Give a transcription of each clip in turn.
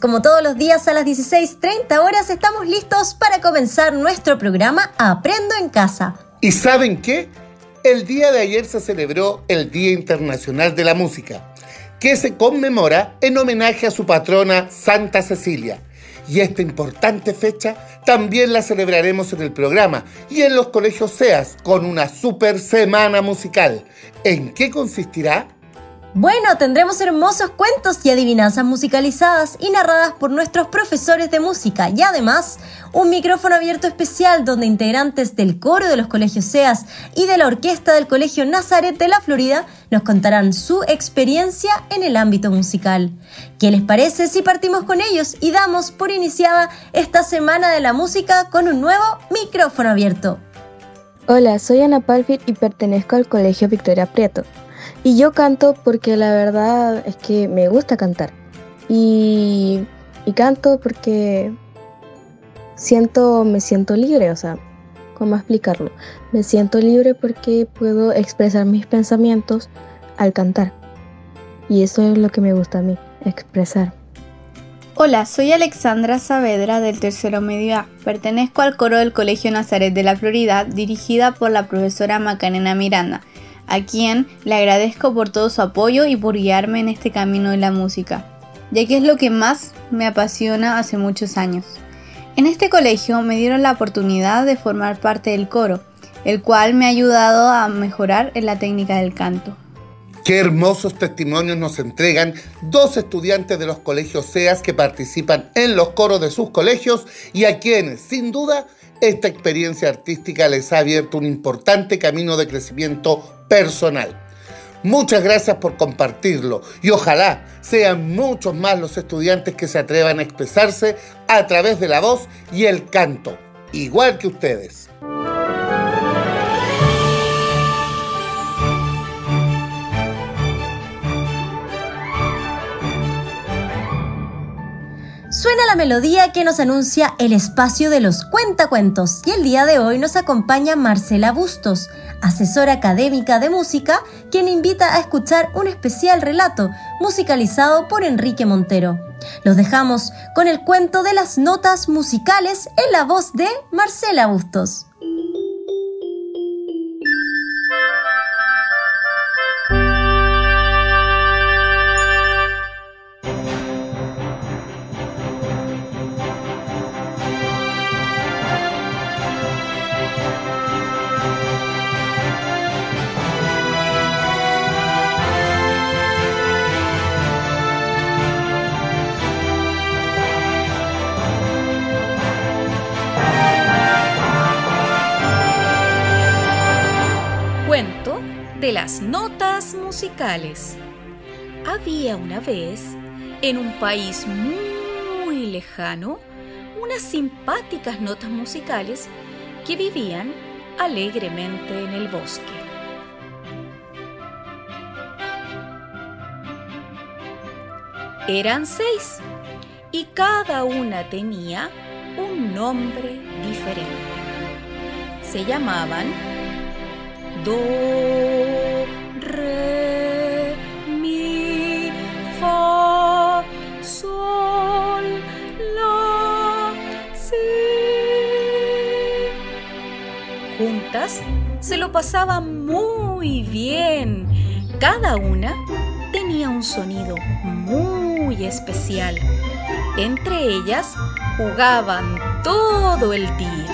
como todos los días a las 16.30 horas estamos listos para comenzar nuestro programa Aprendo en Casa. ¿Y saben qué? El día de ayer se celebró el Día Internacional de la Música, que se conmemora en homenaje a su patrona Santa Cecilia. Y esta importante fecha también la celebraremos en el programa y en los colegios SEAS con una super semana musical. ¿En qué consistirá? Bueno, tendremos hermosos cuentos y adivinanzas musicalizadas y narradas por nuestros profesores de música y además un micrófono abierto especial donde integrantes del coro de los colegios SEAS y de la orquesta del Colegio Nazaret de la Florida nos contarán su experiencia en el ámbito musical. ¿Qué les parece si partimos con ellos y damos por iniciada esta semana de la música con un nuevo micrófono abierto? Hola, soy Ana Palfit y pertenezco al Colegio Victoria Prieto. Y yo canto porque la verdad es que me gusta cantar. Y, canto porque siento, me siento libre, o sea, ¿cómo explicarlo? Me siento libre porque puedo expresar mis pensamientos al cantar. Y eso es lo que me gusta a mí, expresar. Hola, soy Alexandra Saavedra del tercero medio A. Pertenezco al coro del Colegio Nazaret de la Florida, dirigida por la profesora Macarena Miranda a quien le agradezco por todo su apoyo y por guiarme en este camino de la música, ya que es lo que más me apasiona hace muchos años. En este colegio me dieron la oportunidad de formar parte del coro, el cual me ha ayudado a mejorar en la técnica del canto. Qué hermosos testimonios nos entregan dos estudiantes de los colegios SEAS que participan en los coros de sus colegios y a quienes, sin duda, esta experiencia artística les ha abierto un importante camino de crecimiento personal. Muchas gracias por compartirlo y ojalá sean muchos más los estudiantes que se atrevan a expresarse a través de la voz y el canto, igual que ustedes. Suena la melodía que nos anuncia el espacio de los cuentacuentos y el día de hoy nos acompaña Marcela Bustos, asesora académica de música, quien invita a escuchar un especial relato musicalizado por Enrique Montero. Los dejamos con el cuento de las notas musicales en la voz de Marcela Bustos. Las notas musicales. Había una vez, en un país muy lejano, unas simpáticas notas musicales que vivían alegremente en el bosque. Eran seis y cada una tenía un nombre diferente. Se llamaban se lo pasaban muy bien. Cada una tenía un sonido muy especial. Entre ellas jugaban todo el día.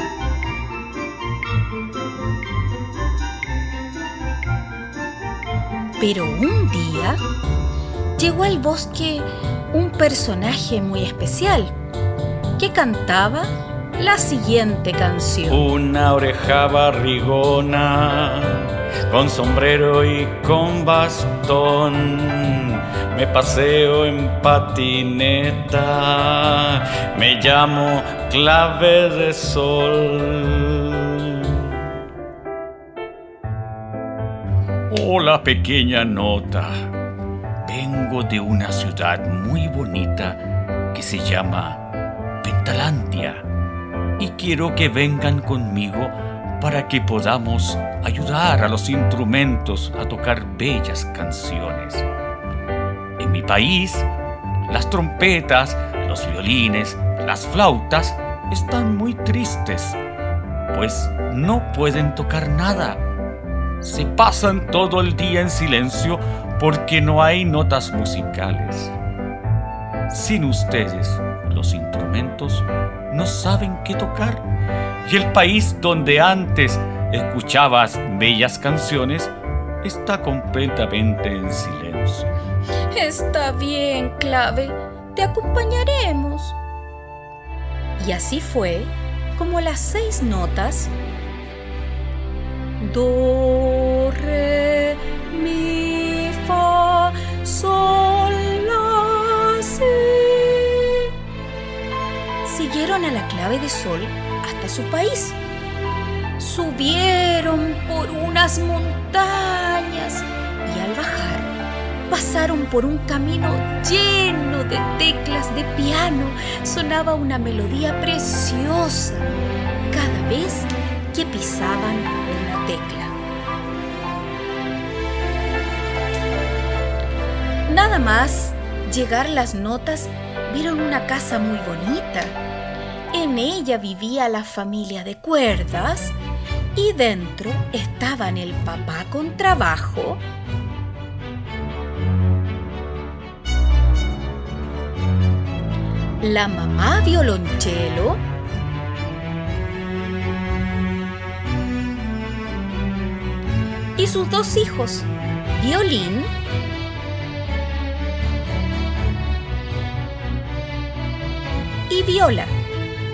Pero un día llegó al bosque un personaje muy especial que cantaba la siguiente canción. Una oreja barrigona, con sombrero y con bastón. Me paseo en patineta, me llamo clave de sol. Hola pequeña nota. Vengo de una ciudad muy bonita que se llama Pentalandia y quiero que vengan conmigo para que podamos ayudar a los instrumentos a tocar bellas canciones. En mi país, Las trompetas, los violines, las flautas están muy tristes, pues no pueden tocar nada. Se pasan todo el día en silencio porque no hay notas musicales. Sin ustedes, los instrumentos no saben qué tocar. Y el país donde antes escuchabas bellas canciones está completamente en silencio. Está bien, Clave, te acompañaremos. Y así fue como las seis notas siguieron a la clave de Sol hasta su país. Subieron por unas montañas y al bajar pasaron por un camino lleno de teclas de piano. Sonaba una melodía preciosa cada vez que pisaban tecla. Nada más llegar las notas, vieron una casa muy bonita. En ella vivía la familia de cuerdas y dentro estaban el papá con trabajo la mamá violonchelo, y sus dos hijos, violín y viola,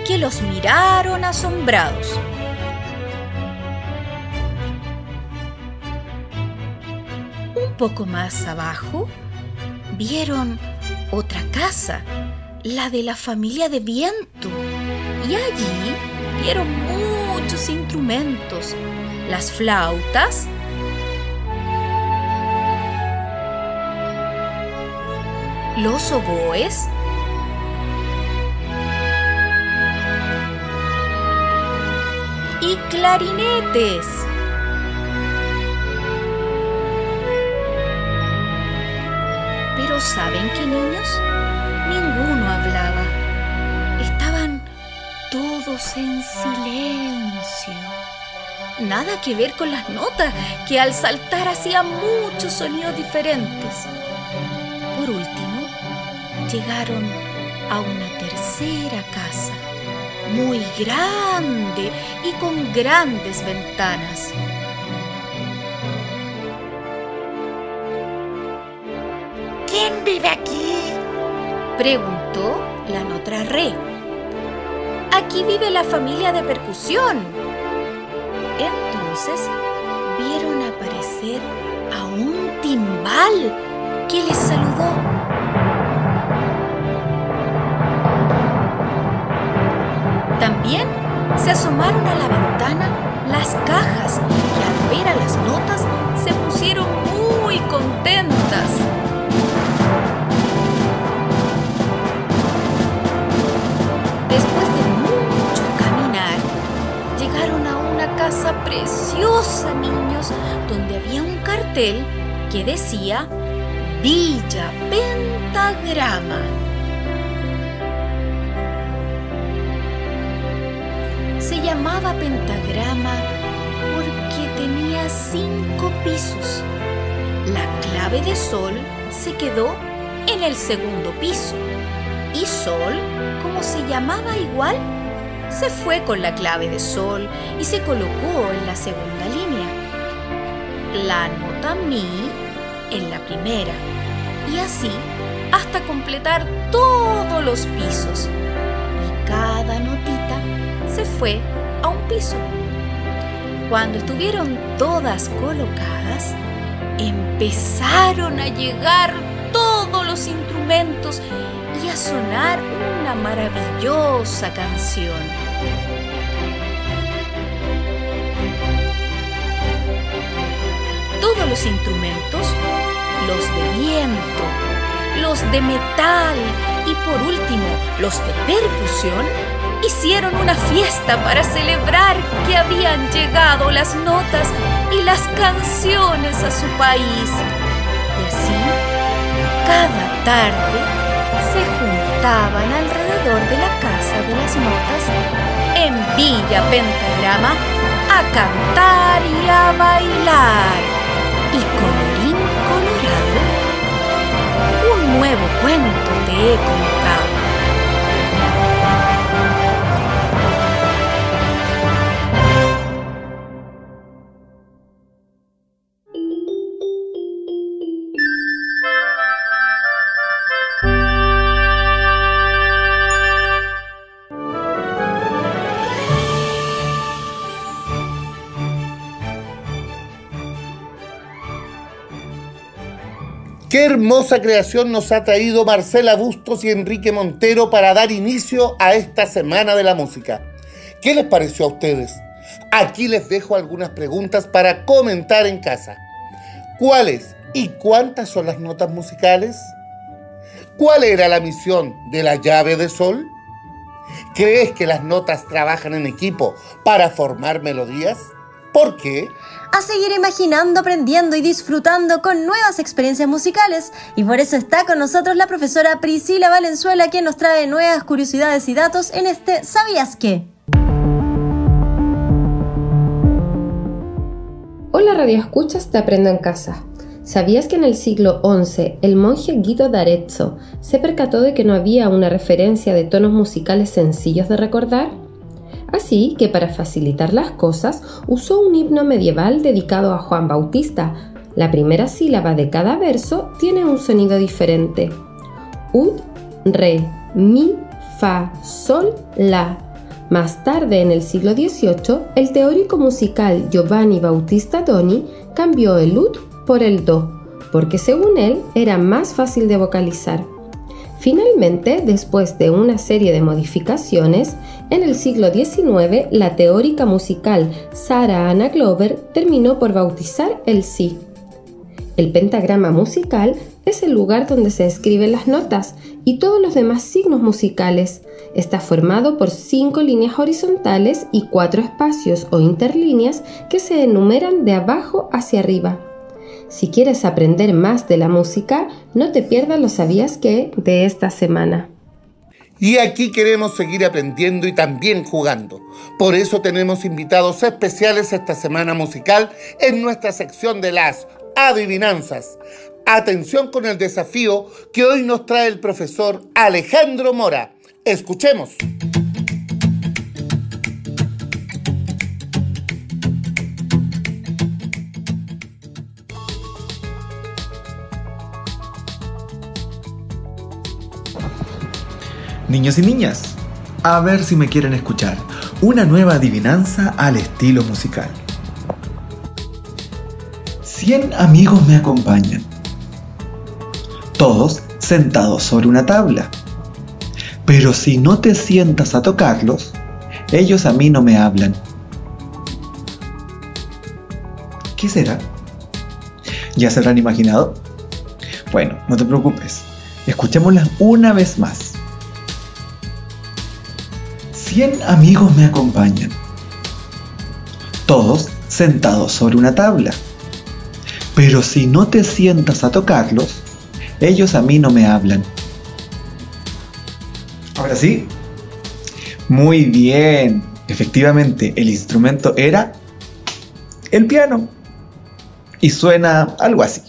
que los miraron asombrados. Un poco más abajo, vieron otra casa la de la familia de viento. Y allí vieron muchos instrumentos, las flautas, los oboes, y clarinetes. Pero ¿saben qué niños? Ninguno hablaba. Estaban todos en silencio. Nada que ver con las notas, que al saltar hacían muchos sonidos diferentes. Llegaron a una tercera casa, muy grande y con grandes ventanas. ¿Quién vive aquí? Preguntó la Notra Re. Aquí vive la familia de percusión. Entonces vieron aparecer a un timbal que les saludó. Se asomaron a la ventana las cajas y al ver a las notas se pusieron muy contentas. Después de mucho caminar, llegaron a una casa preciosa, niños, donde había un cartel que decía Villa Pentagrama. Llamaba Pentagrama porque tenía cinco pisos. La clave de Sol se quedó en el segundo piso y Sol, como se llamaba igual, se fue con la clave de Sol y se colocó en la segunda línea. La nota Mi en la primera y así hasta completar todos los pisos. Y cada notita se fue a un piso. Cuando estuvieron todas colocadas, empezaron a llegar todos los instrumentos y a sonar una maravillosa canción. Todos los instrumentos, los de viento, los de metal y por último los de percusión, hicieron una fiesta para celebrar que habían llegado las notas y las canciones a su país. Y así, cada tarde se juntaban alrededor de la Casa de las Notas en Villa Pentagrama a cantar y a bailar. Y colorín colorado, un nuevo cuento te he Qué hermosa creación nos ha traído Marcela Bustos y Enrique Montero para dar inicio a esta Semana de la Música. ¿Qué les pareció a ustedes? Aquí les dejo algunas preguntas para comentar en casa. ¿Cuáles y cuántas son las notas musicales? ¿Cuál era la misión de la llave de sol? ¿Crees que las notas trabajan en equipo para formar melodías? ¿Por qué? a seguir imaginando, aprendiendo y disfrutando con nuevas experiencias musicales. Y por eso está con nosotros la profesora Priscila Valenzuela, quien nos trae nuevas curiosidades y datos en este ¿Sabías qué? Hola Radio Escuchas, te aprendo en casa. ¿Sabías que en el siglo XI el monje Guido d'Arezzo se percató de que no había una referencia de tonos musicales sencillos de recordar? Así que para facilitar las cosas usó un himno medieval dedicado a Juan Bautista. La primera sílaba de cada verso tiene un sonido diferente. Ud, re, mi, fa, sol, la. Más tarde, en el siglo XVIII, el teórico musical Giovanni Bautista Doni cambió el ud por el do, porque según él era más fácil de vocalizar. Finalmente, después de una serie de modificaciones, en el siglo XIX la teórica musical Sarah Anna Glover terminó por bautizar el sí. El pentagrama musical es el lugar donde se escriben las notas y todos los demás signos musicales. Está formado por cinco líneas horizontales y cuatro espacios o interlíneas que se enumeran de abajo hacia arriba. Si quieres aprender más de la música, no te pierdas los sabías que de esta semana. Y aquí queremos seguir aprendiendo y también jugando. Por eso tenemos invitados especiales esta semana musical en nuestra sección de las adivinanzas. Atención con el desafío que hoy nos trae el profesor Alejandro Mora. Escuchemos. Niños y niñas, a ver si me quieren escuchar. Una nueva adivinanza al estilo musical. Cien amigos me acompañan. Todos sentados sobre una tabla. Pero si no te sientas a tocarlos, ellos a mí no me hablan. ¿Qué será? ¿Ya se habrán imaginado? Bueno, no te preocupes. Escuchémoslas una vez más. Cien amigos me acompañan. Todos sentados sobre una tabla. Pero si no te sientas a tocarlos, ellos a mí no me hablan. Ahora sí. Muy bien. Efectivamente, el instrumento era el piano. Y suena algo así.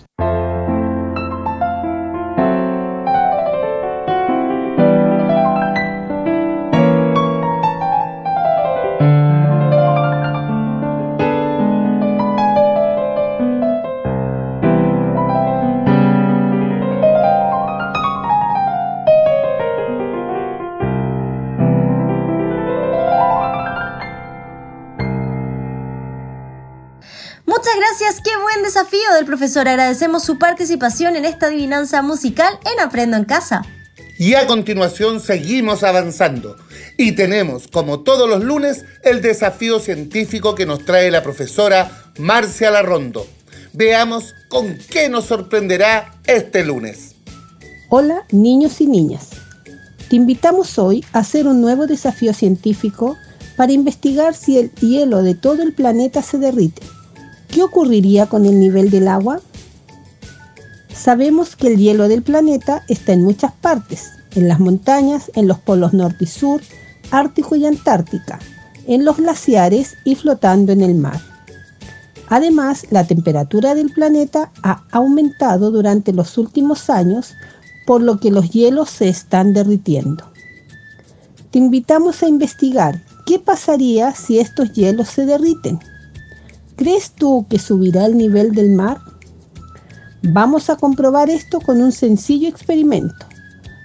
Gracias, qué buen desafío del profesor. Agradecemos su participación en esta adivinanza musical en Aprendo en Casa. Y a continuación seguimos avanzando. Y tenemos, como todos los lunes, el desafío científico que nos trae la profesora Marcia Larrondo. Veamos con qué nos sorprenderá este lunes. Hola, niños y niñas. Te invitamos hoy a hacer un nuevo desafío científico para investigar si el hielo de todo el planeta se derrite. ¿Qué ocurriría con el nivel del agua? Sabemos que el hielo del planeta está en muchas partes, en las montañas, en los polos norte y sur, Ártico y Antártica, en los glaciares y flotando en el mar. Además, la temperatura del planeta ha aumentado durante los últimos años, por lo que los hielos se están derritiendo. Te invitamos a investigar qué pasaría si estos hielos se derriten. ¿Crees tú que subirá el nivel del mar? Vamos a comprobar esto con un sencillo experimento,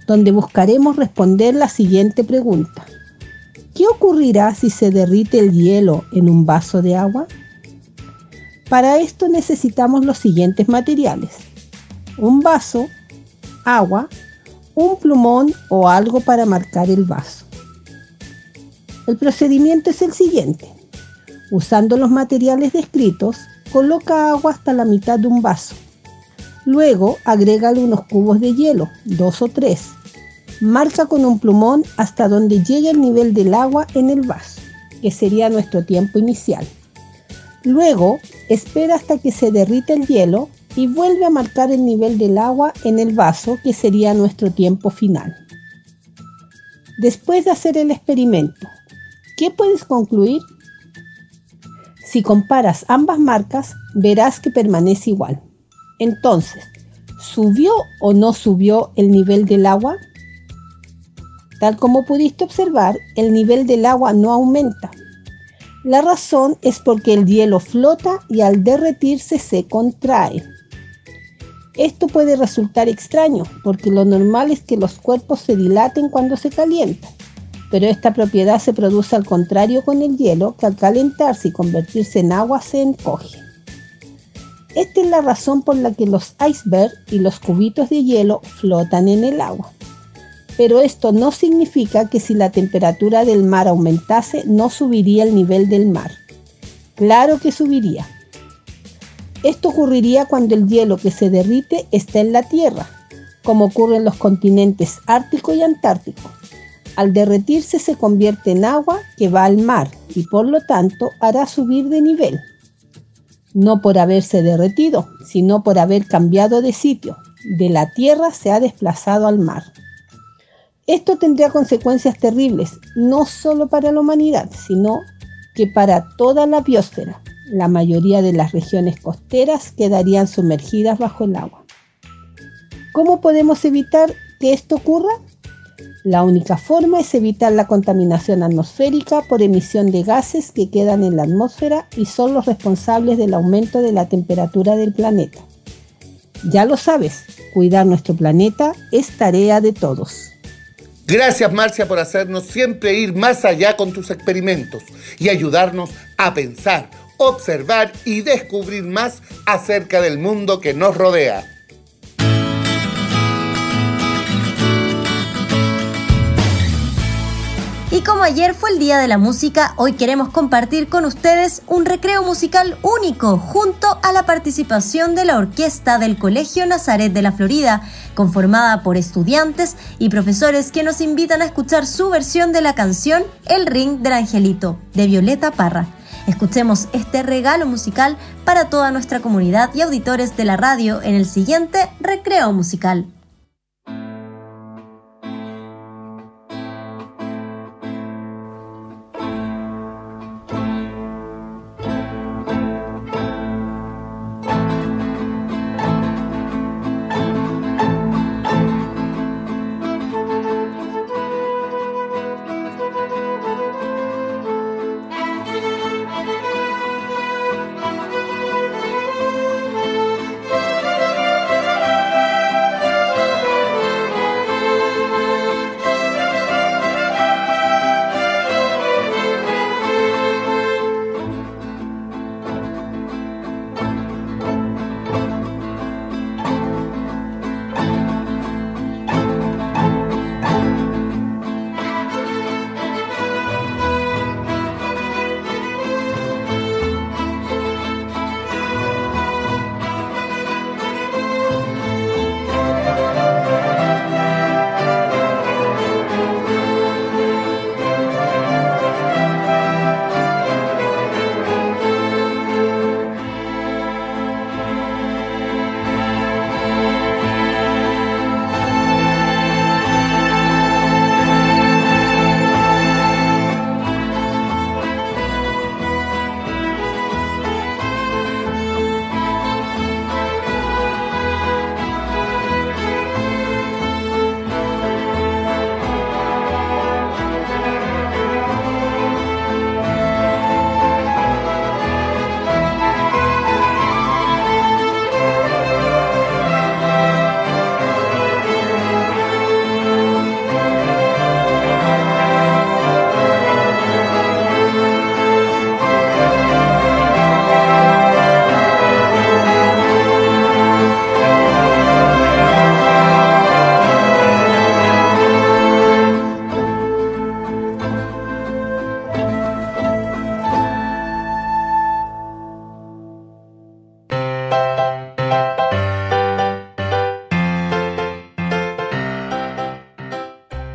donde buscaremos responder la siguiente pregunta. ¿Qué ocurrirá si se derrite el hielo en un vaso de agua? Para esto necesitamos los siguientes materiales. Un vaso, agua, un plumón o algo para marcar el vaso. El procedimiento es el siguiente. Usando los materiales descritos, coloca agua hasta la mitad de un vaso. Luego agrégale unos cubos de hielo, dos o tres. Marca con un plumón hasta donde llegue el nivel del agua en el vaso, que sería nuestro tiempo inicial. Luego, espera hasta que se derrita el hielo y vuelve a marcar el nivel del agua en el vaso, que sería nuestro tiempo final. Después de hacer el experimento, ¿qué puedes concluir? Si comparas ambas marcas, verás que permanece igual. Entonces, ¿subió o no subió el nivel del agua? Tal como pudiste observar, el nivel del agua no aumenta. La razón es porque el hielo flota y al derretirse se contrae. Esto puede resultar extraño porque lo normal es que los cuerpos se dilaten cuando se calientan pero esta propiedad se produce al contrario con el hielo, que al calentarse y convertirse en agua se encoge. Esta es la razón por la que los icebergs y los cubitos de hielo flotan en el agua. Pero esto no significa que si la temperatura del mar aumentase no subiría el nivel del mar. Claro que subiría. Esto ocurriría cuando el hielo que se derrite está en la Tierra, como ocurre en los continentes Ártico y Antártico al derretirse se convierte en agua que va al mar y por lo tanto hará subir de nivel. No por haberse derretido, sino por haber cambiado de sitio. De la tierra se ha desplazado al mar. Esto tendría consecuencias terribles, no solo para la humanidad, sino que para toda la biosfera. La mayoría de las regiones costeras quedarían sumergidas bajo el agua. ¿Cómo podemos evitar que esto ocurra? La única forma es evitar la contaminación atmosférica por emisión de gases que quedan en la atmósfera y son los responsables del aumento de la temperatura del planeta. Ya lo sabes, cuidar nuestro planeta es tarea de todos. Gracias Marcia por hacernos siempre ir más allá con tus experimentos y ayudarnos a pensar, observar y descubrir más acerca del mundo que nos rodea. Y como ayer fue el Día de la Música, hoy queremos compartir con ustedes un recreo musical único junto a la participación de la orquesta del Colegio Nazaret de la Florida, conformada por estudiantes y profesores que nos invitan a escuchar su versión de la canción El Ring del Angelito, de Violeta Parra. Escuchemos este regalo musical para toda nuestra comunidad y auditores de la radio en el siguiente recreo musical.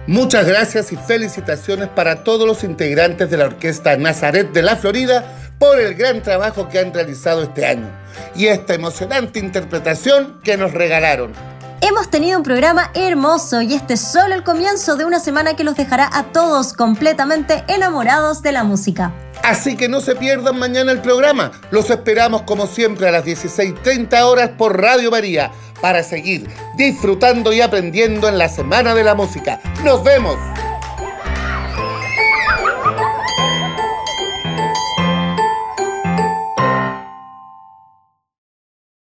Muchas gracias y felicitaciones para todos los integrantes de la Orquesta Nazaret de la Florida por el gran trabajo que han realizado este año y esta emocionante interpretación que nos regalaron. Hemos tenido un programa hermoso y este es solo el comienzo de una semana que los dejará a todos completamente enamorados de la música. Así que no se pierdan mañana el programa. Los esperamos como siempre a las 16.30 horas por Radio María para seguir disfrutando y aprendiendo en la Semana de la Música. ¡Nos vemos!